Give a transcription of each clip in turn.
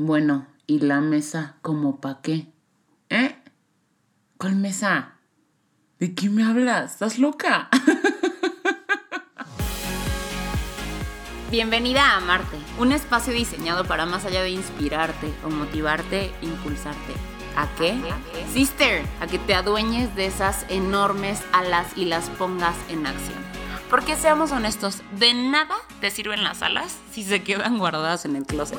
Bueno, ¿y la mesa como pa' qué? ¿Eh? ¿Cuál mesa? ¿De qué me hablas? ¿Estás loca? Bienvenida a Marte, un espacio diseñado para más allá de inspirarte o motivarte, impulsarte. ¿A qué? Sister, a que te adueñes de esas enormes alas y las pongas en acción. Porque seamos honestos, de nada te sirven las alas si se quedan guardadas en el closet.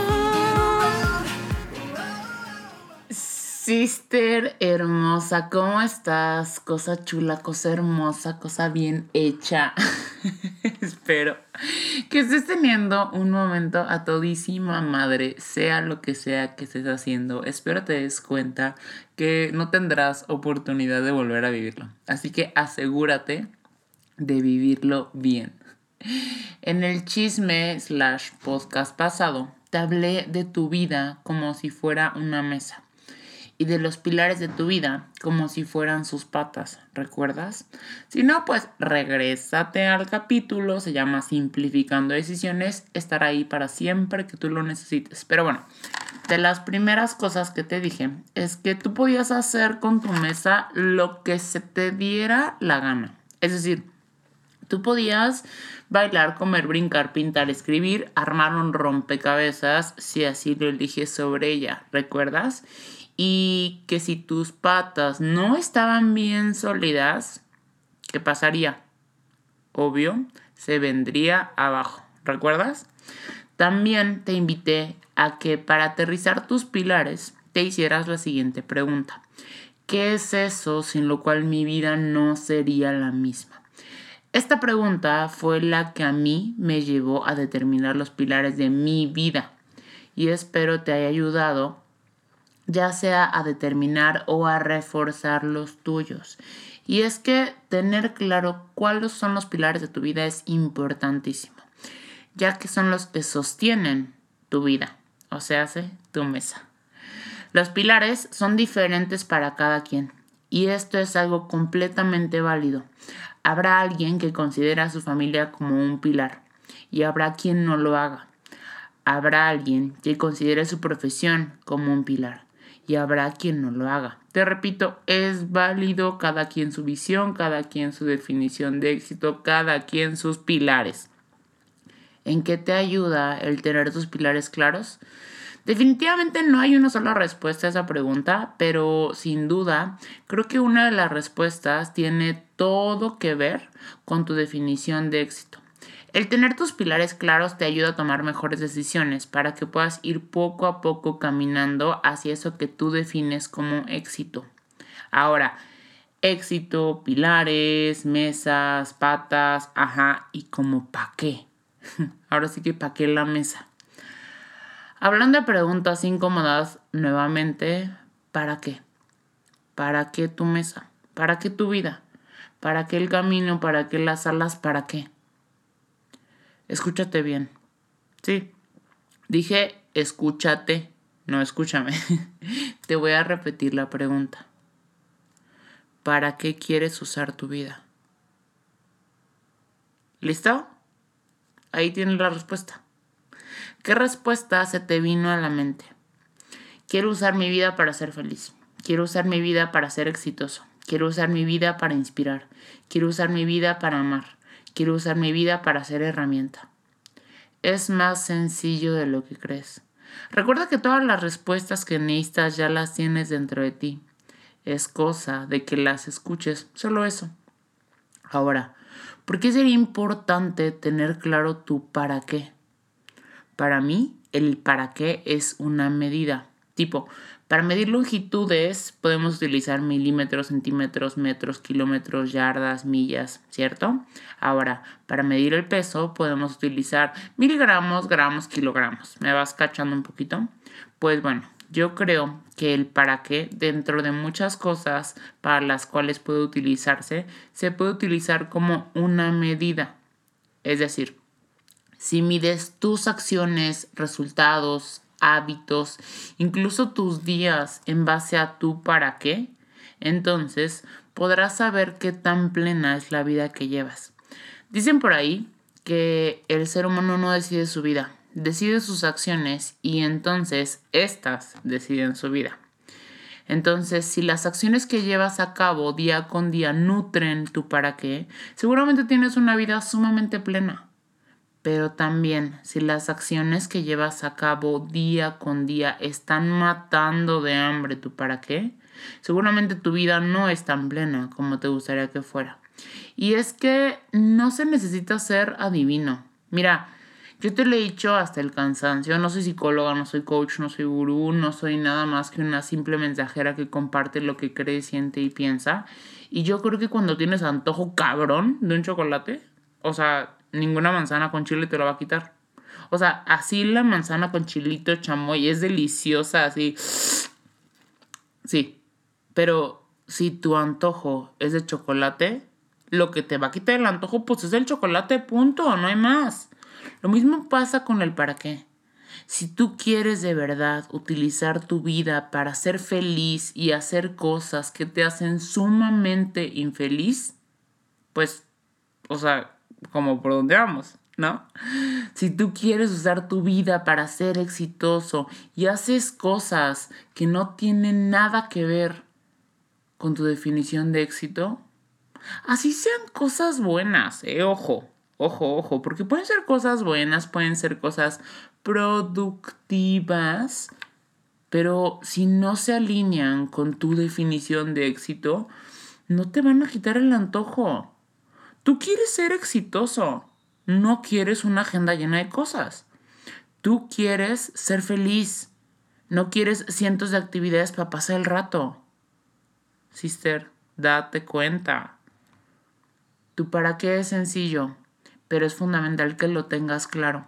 Sister hermosa, ¿cómo estás? Cosa chula, cosa hermosa, cosa bien hecha. Espero que estés teniendo un momento a todísima madre, sea lo que sea que estés haciendo. Espero te des cuenta que no tendrás oportunidad de volver a vivirlo. Así que asegúrate de vivirlo bien. En el chisme slash podcast pasado, te hablé de tu vida como si fuera una mesa y de los pilares de tu vida como si fueran sus patas, ¿recuerdas? Si no, pues regrésate al capítulo, se llama Simplificando Decisiones, estará ahí para siempre que tú lo necesites. Pero bueno, de las primeras cosas que te dije es que tú podías hacer con tu mesa lo que se te diera la gana. Es decir, tú podías bailar, comer, brincar, pintar, escribir, armar un rompecabezas si así lo eliges sobre ella, ¿recuerdas? Y que si tus patas no estaban bien sólidas, ¿qué pasaría? Obvio, se vendría abajo. ¿Recuerdas? También te invité a que para aterrizar tus pilares te hicieras la siguiente pregunta. ¿Qué es eso sin lo cual mi vida no sería la misma? Esta pregunta fue la que a mí me llevó a determinar los pilares de mi vida y espero te haya ayudado ya sea a determinar o a reforzar los tuyos. Y es que tener claro cuáles son los pilares de tu vida es importantísimo, ya que son los que sostienen tu vida, o sea, tu mesa. Los pilares son diferentes para cada quien y esto es algo completamente válido. Habrá alguien que considera a su familia como un pilar y habrá quien no lo haga. Habrá alguien que considere su profesión como un pilar y habrá quien no lo haga. Te repito, es válido cada quien su visión, cada quien su definición de éxito, cada quien sus pilares. ¿En qué te ayuda el tener tus pilares claros? Definitivamente no hay una sola respuesta a esa pregunta, pero sin duda creo que una de las respuestas tiene todo que ver con tu definición de éxito. El tener tus pilares claros te ayuda a tomar mejores decisiones para que puedas ir poco a poco caminando hacia eso que tú defines como éxito. Ahora, éxito, pilares, mesas, patas, ajá, y como pa' qué. Ahora sí que pa' qué la mesa. Hablando de preguntas incómodas, nuevamente, ¿para qué? ¿Para qué tu mesa? ¿Para qué tu vida? ¿Para qué el camino? ¿Para qué las alas? ¿Para qué? Escúchate bien. Sí, dije escúchate, no escúchame. Te voy a repetir la pregunta. ¿Para qué quieres usar tu vida? ¿Listo? Ahí tienes la respuesta. ¿Qué respuesta se te vino a la mente? Quiero usar mi vida para ser feliz. Quiero usar mi vida para ser exitoso. Quiero usar mi vida para inspirar. Quiero usar mi vida para amar. Quiero usar mi vida para ser herramienta. Es más sencillo de lo que crees. Recuerda que todas las respuestas que necesitas ya las tienes dentro de ti. Es cosa de que las escuches, solo eso. Ahora, ¿por qué sería importante tener claro tu para qué? Para mí, el para qué es una medida. Tipo, para medir longitudes podemos utilizar milímetros, centímetros, metros, kilómetros, yardas, millas, ¿cierto? Ahora, para medir el peso podemos utilizar miligramos, gramos, kilogramos. ¿Me vas cachando un poquito? Pues bueno, Yo creo que el para qué, dentro de muchas cosas para las cuales puede utilizarse, se puede utilizar como una medida. Es decir, si mides tus acciones, resultados, hábitos, incluso tus días en base a tu para qué, entonces podrás saber qué tan plena es la vida que llevas. Dicen por ahí que el ser humano no decide su vida, decide sus acciones y entonces éstas deciden su vida. Entonces, si las acciones que llevas a cabo día con día nutren tu para qué, seguramente tienes una vida sumamente plena. Pero también, si las acciones que llevas a cabo día con día están matando de hambre tu para qué, seguramente tu vida no es tan plena como te gustaría que fuera. Y es que no se necesita ser adivino. Mira, yo te lo he dicho hasta el cansancio, no soy psicóloga, no soy coach, no soy gurú, no soy nada más que una simple mensajera que comparte lo que cree, siente y piensa. Y yo creo que cuando tienes antojo cabrón de un chocolate, o sea, ninguna manzana con chile te lo va a quitar. O sea, así la manzana con chilito chamoy es deliciosa, así. Sí, pero si tu antojo es de chocolate, lo que te va a quitar el antojo, pues es el chocolate, punto, no hay más. Lo mismo pasa con el para qué. Si tú quieres de verdad utilizar tu vida para ser feliz y hacer cosas que te hacen sumamente infeliz, pues, o sea, como por donde vamos, ¿no? Si tú quieres usar tu vida para ser exitoso y haces cosas que no tienen nada que ver con tu definición de éxito, así sean cosas buenas, eh, ojo, Ojo, ojo, porque pueden ser cosas buenas, pueden ser cosas productivas, pero si no se alinean con tu definición de éxito, no te van a quitar el antojo. Tú quieres ser exitoso, no quieres una agenda llena de cosas. Tú quieres ser feliz, no quieres cientos de actividades para pasar el rato. Sister, date cuenta. ¿Tú para qué es sencillo? pero es fundamental que lo tengas claro.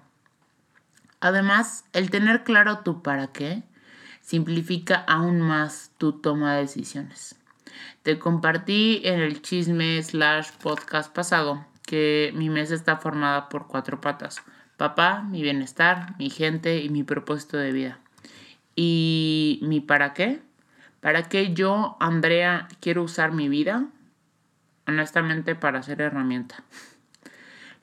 Además, el tener claro tu para qué simplifica aún más tu toma de decisiones. Te compartí en el chisme slash podcast pasado que mi mesa está formada por cuatro patas. Papá, mi bienestar, mi gente y mi propósito de vida. ¿Y mi para qué? ¿Para qué yo, Andrea, quiero usar mi vida? Honestamente, para ser herramienta.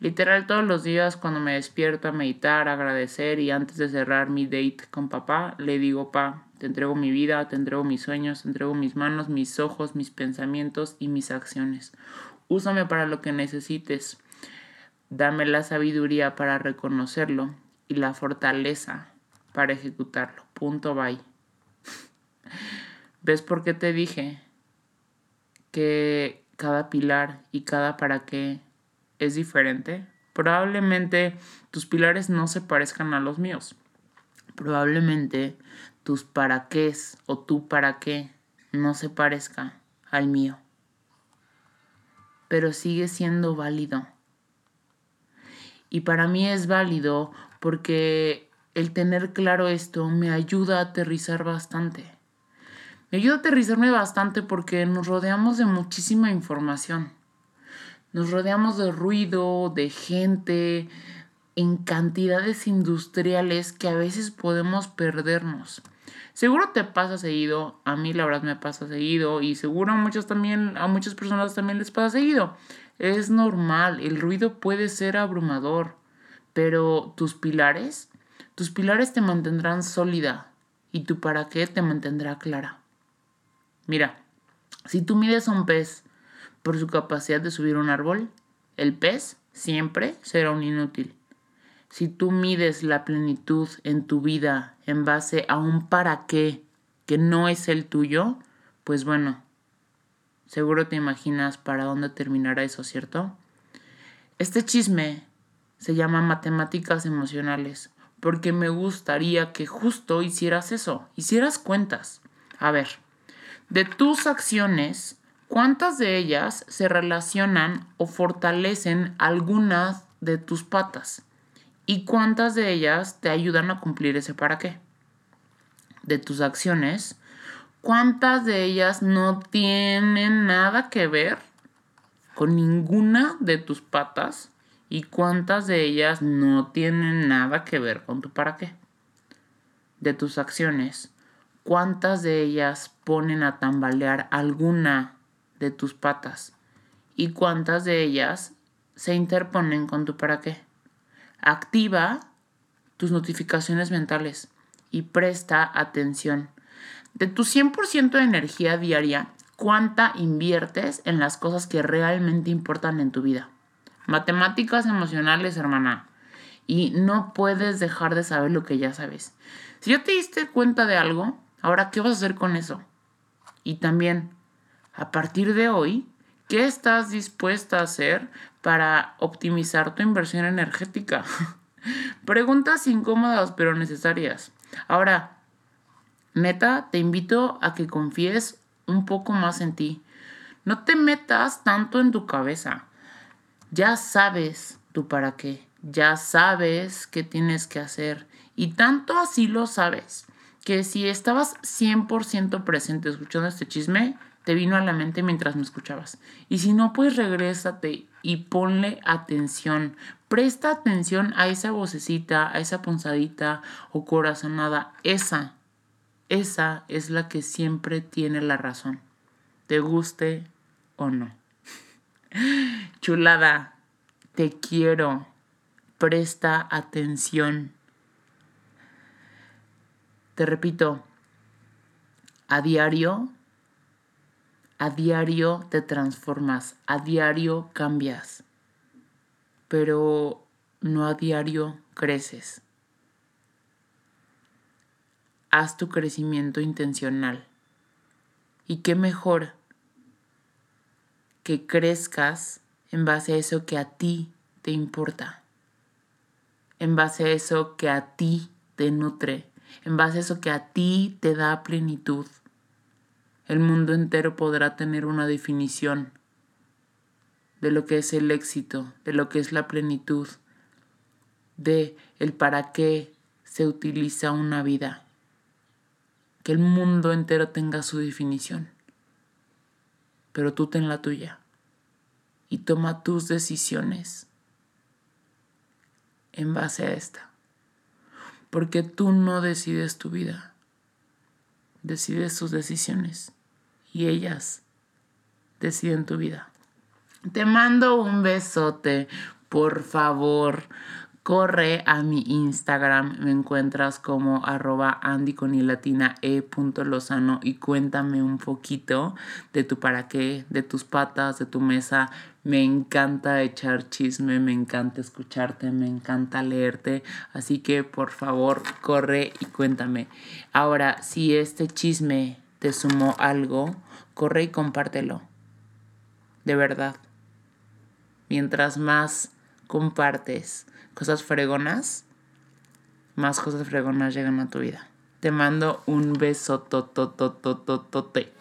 Literal todos los días cuando me despierto a meditar, agradecer y antes de cerrar mi date con papá, le digo, pa, te entrego mi vida, te entrego mis sueños, te entrego mis manos, mis ojos, mis pensamientos y mis acciones. Úsame para lo que necesites. Dame la sabiduría para reconocerlo y la fortaleza para ejecutarlo. Punto bye. ¿Ves por qué te dije que cada pilar y cada para qué es diferente, probablemente tus pilares no se parezcan a los míos. Probablemente tus para qué o tu para qué no se parezca al mío. Pero sigue siendo válido. Y para mí es válido porque el tener claro esto me ayuda a aterrizar bastante. Me ayuda a aterrizarme bastante porque nos rodeamos de muchísima información. Nos rodeamos de ruido, de gente, en cantidades industriales que a veces podemos perdernos. Seguro te pasa seguido, a mí la verdad me pasa seguido y seguro a muchas también a muchas personas también les pasa seguido. Es normal, el ruido puede ser abrumador, pero tus pilares, tus pilares te mantendrán sólida y tu para qué te mantendrá clara. Mira, si tú mides a un pez por su capacidad de subir un árbol, el pez siempre será un inútil. Si tú mides la plenitud en tu vida en base a un para qué que no es el tuyo, pues bueno, seguro te imaginas para dónde terminará eso, ¿cierto? Este chisme se llama matemáticas emocionales porque me gustaría que justo hicieras eso, hicieras cuentas. A ver, de tus acciones, ¿Cuántas de ellas se relacionan o fortalecen algunas de tus patas? ¿Y cuántas de ellas te ayudan a cumplir ese para qué? de tus acciones, ¿cuántas de ellas no tienen nada que ver con ninguna de tus patas? ¿Y cuántas de ellas no tienen nada que ver con tu para qué? De tus acciones, ¿cuántas de ellas ponen a tambalear alguna de tus patas? ¿Y cuántas de ellas se interponen con tu para qué? Activa tus notificaciones mentales y presta atención. De tu 100% de energía diaria, ¿cuánta inviertes en las cosas que realmente importan en tu vida? Matemáticas emocionales, hermana. Y no puedes dejar de saber lo que ya sabes. Si ya te diste cuenta de algo, ahora, ¿qué vas a hacer con eso? Y también, a partir de hoy, ¿qué estás dispuesta a hacer para optimizar tu inversión energética? Preguntas incómodas pero necesarias. Ahora, neta, te invito a que confíes un poco más en ti. No te metas tanto en tu cabeza. Ya sabes tú para qué. Ya sabes qué tienes que hacer. Y tanto así lo sabes que si estabas 100% presente escuchando este chisme, te vino a la mente mientras me escuchabas. Y si no, pues regrésate y ponle atención. Presta atención a esa vocecita, a esa punzadita o corazonada. Esa, esa es la que siempre tiene la razón. Te guste o no. Chulada, te quiero. Presta atención. Te repito, a diario a diario te transformas, a diario cambias, pero no a diario creces. Haz tu crecimiento intencional. Y qué mejor que crezcas en base a eso que a ti te importa, en base a eso que a ti te nutre, en base a eso que a ti te da plenitud el mundo entero podrá tener una definición de lo que es el éxito, de lo que es la plenitud, de el para qué se utiliza una vida. Que el mundo entero tenga su definición. Pero tú ten la tuya y toma tus decisiones en base a esta. Porque tú no decides tu vida, decides tus decisiones y ellas deciden tu vida. Te mando un besote, por favor. Corre a mi Instagram, me encuentras como arroba Andy e y cuéntame un poquito de tu para qué, de tus patas, de tu mesa. Me encanta echar chisme, me encanta escucharte, me encanta leerte, así que por favor corre y cuéntame. Ahora, si este chisme te sumó algo, corre y compártelo. De verdad. Mientras más compartes cosas fregonas, más cosas fregonas llegan a tu vida. Te mando un beso tototototote.